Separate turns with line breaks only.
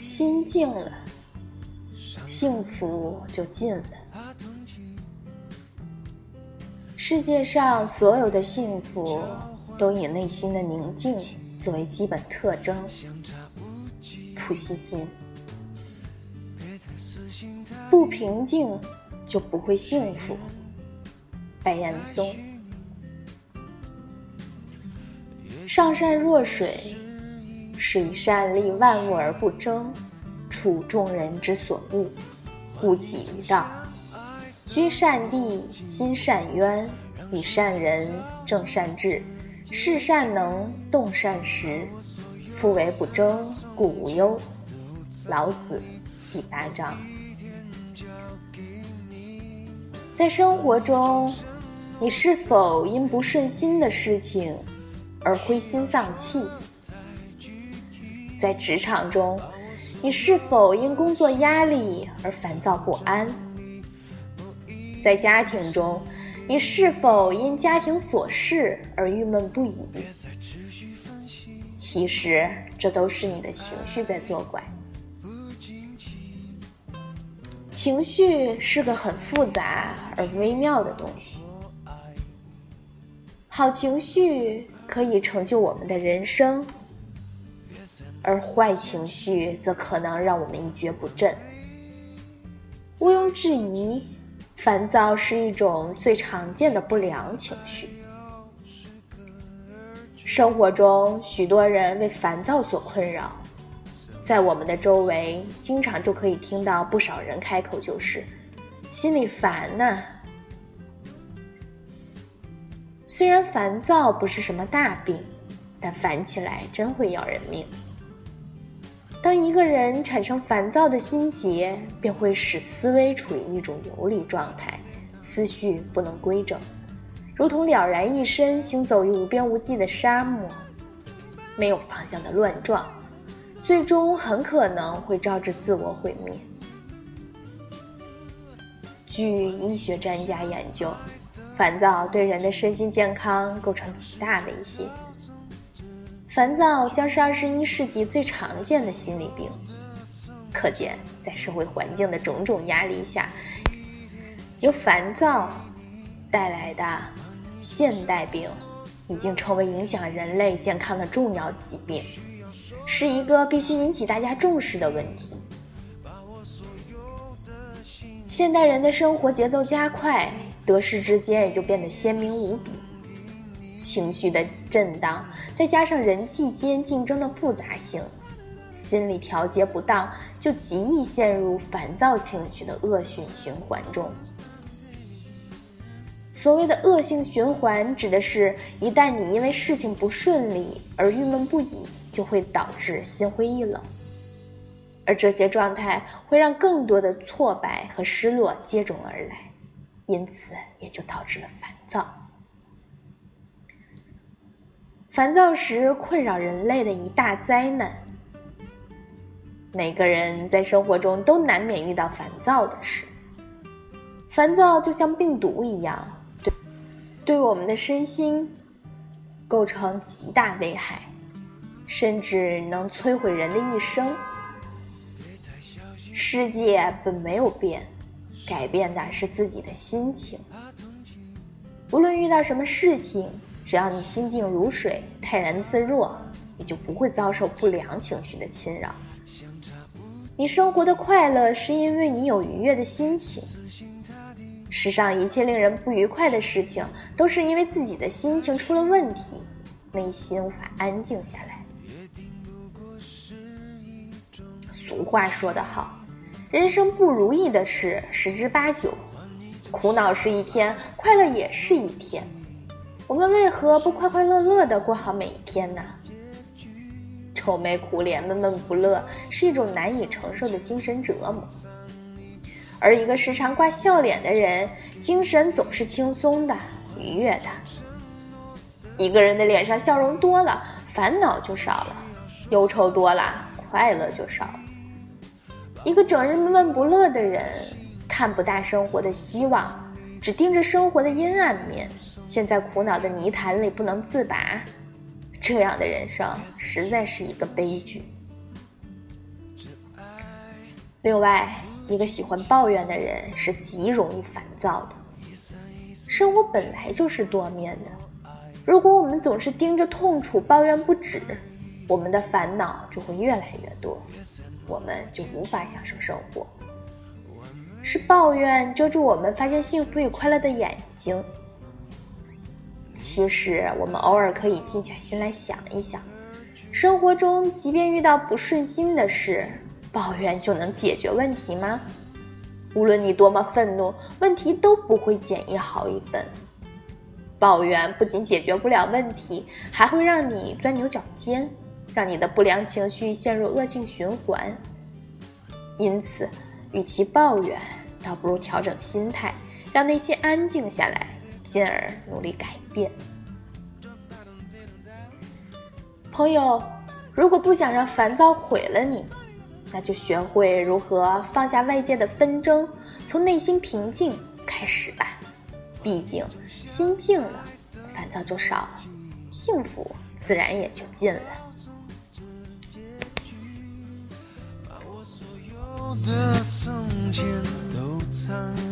心静了，幸福就近了。世界上所有的幸福，都以内心的宁静作为基本特征。普希金，不平静就不会幸福。白岩松，上善若水，是以善利万物而不争，处众人之所恶，故几于道。居善地，心善渊，与善人，正善治，事善能，动善时。夫为不争，故无忧。老子第八章。在生活中，你是否因不顺心的事情而灰心丧气？在职场中，你是否因工作压力而烦躁不安？在家庭中，你是否因家庭琐事而郁闷不已？其实，这都是你的情绪在作怪。情绪是个很复杂而微妙的东西。好情绪可以成就我们的人生，而坏情绪则可能让我们一蹶不振。毋庸置疑，烦躁是一种最常见的不良情绪。生活中，许多人为烦躁所困扰，在我们的周围，经常就可以听到不少人开口就是“心里烦呐”。虽然烦躁不是什么大病，但烦起来真会要人命。当一个人产生烦躁的心结，便会使思维处于一种游离状态，思绪不能规整。如同了然一身行走于无边无际的沙漠，没有方向的乱撞，最终很可能会招致自我毁灭。据医学专家研究，烦躁对人的身心健康构成极大威胁。烦躁将是二十一世纪最常见的心理病。可见，在社会环境的种种压力下，由烦躁带来的。现代病已经成为影响人类健康的重要疾病，是一个必须引起大家重视的问题。现代人的生活节奏加快，得失之间也就变得鲜明无比。情绪的震荡，再加上人际间竞争的复杂性，心理调节不当，就极易陷入烦躁情绪的恶性循环中。所谓的恶性循环，指的是一旦你因为事情不顺利而郁闷不已，就会导致心灰意冷，而这些状态会让更多的挫败和失落接踵而来，因此也就导致了烦躁。烦躁时困扰人类的一大灾难，每个人在生活中都难免遇到烦躁的事，烦躁就像病毒一样。对对我们的身心构成极大危害，甚至能摧毁人的一生。世界本没有变，改变的是自己的心情。无论遇到什么事情，只要你心静如水、泰然自若，你就不会遭受不良情绪的侵扰。你生活的快乐，是因为你有愉悦的心情。世上一切令人不愉快的事情，都是因为自己的心情出了问题，内心无法安静下来。俗话说得好，人生不如意的事十之八九，苦恼是一天，快乐也是一天。我们为何不快快乐乐的过好每一天呢？愁眉苦脸、闷闷不乐，是一种难以承受的精神折磨。而一个时常挂笑脸的人，精神总是轻松的、愉悦的。一个人的脸上笑容多了，烦恼就少了；忧愁多了，快乐就少了。一个整日闷闷不乐的人，看不大生活的希望，只盯着生活的阴暗面，陷在苦恼的泥潭里不能自拔。这样的人生，实在是一个悲剧。另外，一个喜欢抱怨的人是极容易烦躁的。生活本来就是多面的，如果我们总是盯着痛楚抱怨不止，我们的烦恼就会越来越多，我们就无法享受生活。是抱怨遮住我们发现幸福与快乐的眼睛。其实，我们偶尔可以静下心来想一想，生活中即便遇到不顺心的事。抱怨就能解决问题吗？无论你多么愤怒，问题都不会减一毫一分。抱怨不仅解决不了问题，还会让你钻牛角尖，让你的不良情绪陷入恶性循环。因此，与其抱怨，倒不如调整心态，让内心安静下来，进而努力改变。朋友，如果不想让烦躁毁了你，那就学会如何放下外界的纷争，从内心平静开始吧。毕竟心静了，烦躁就少了，幸福自然也就近了。的从前都藏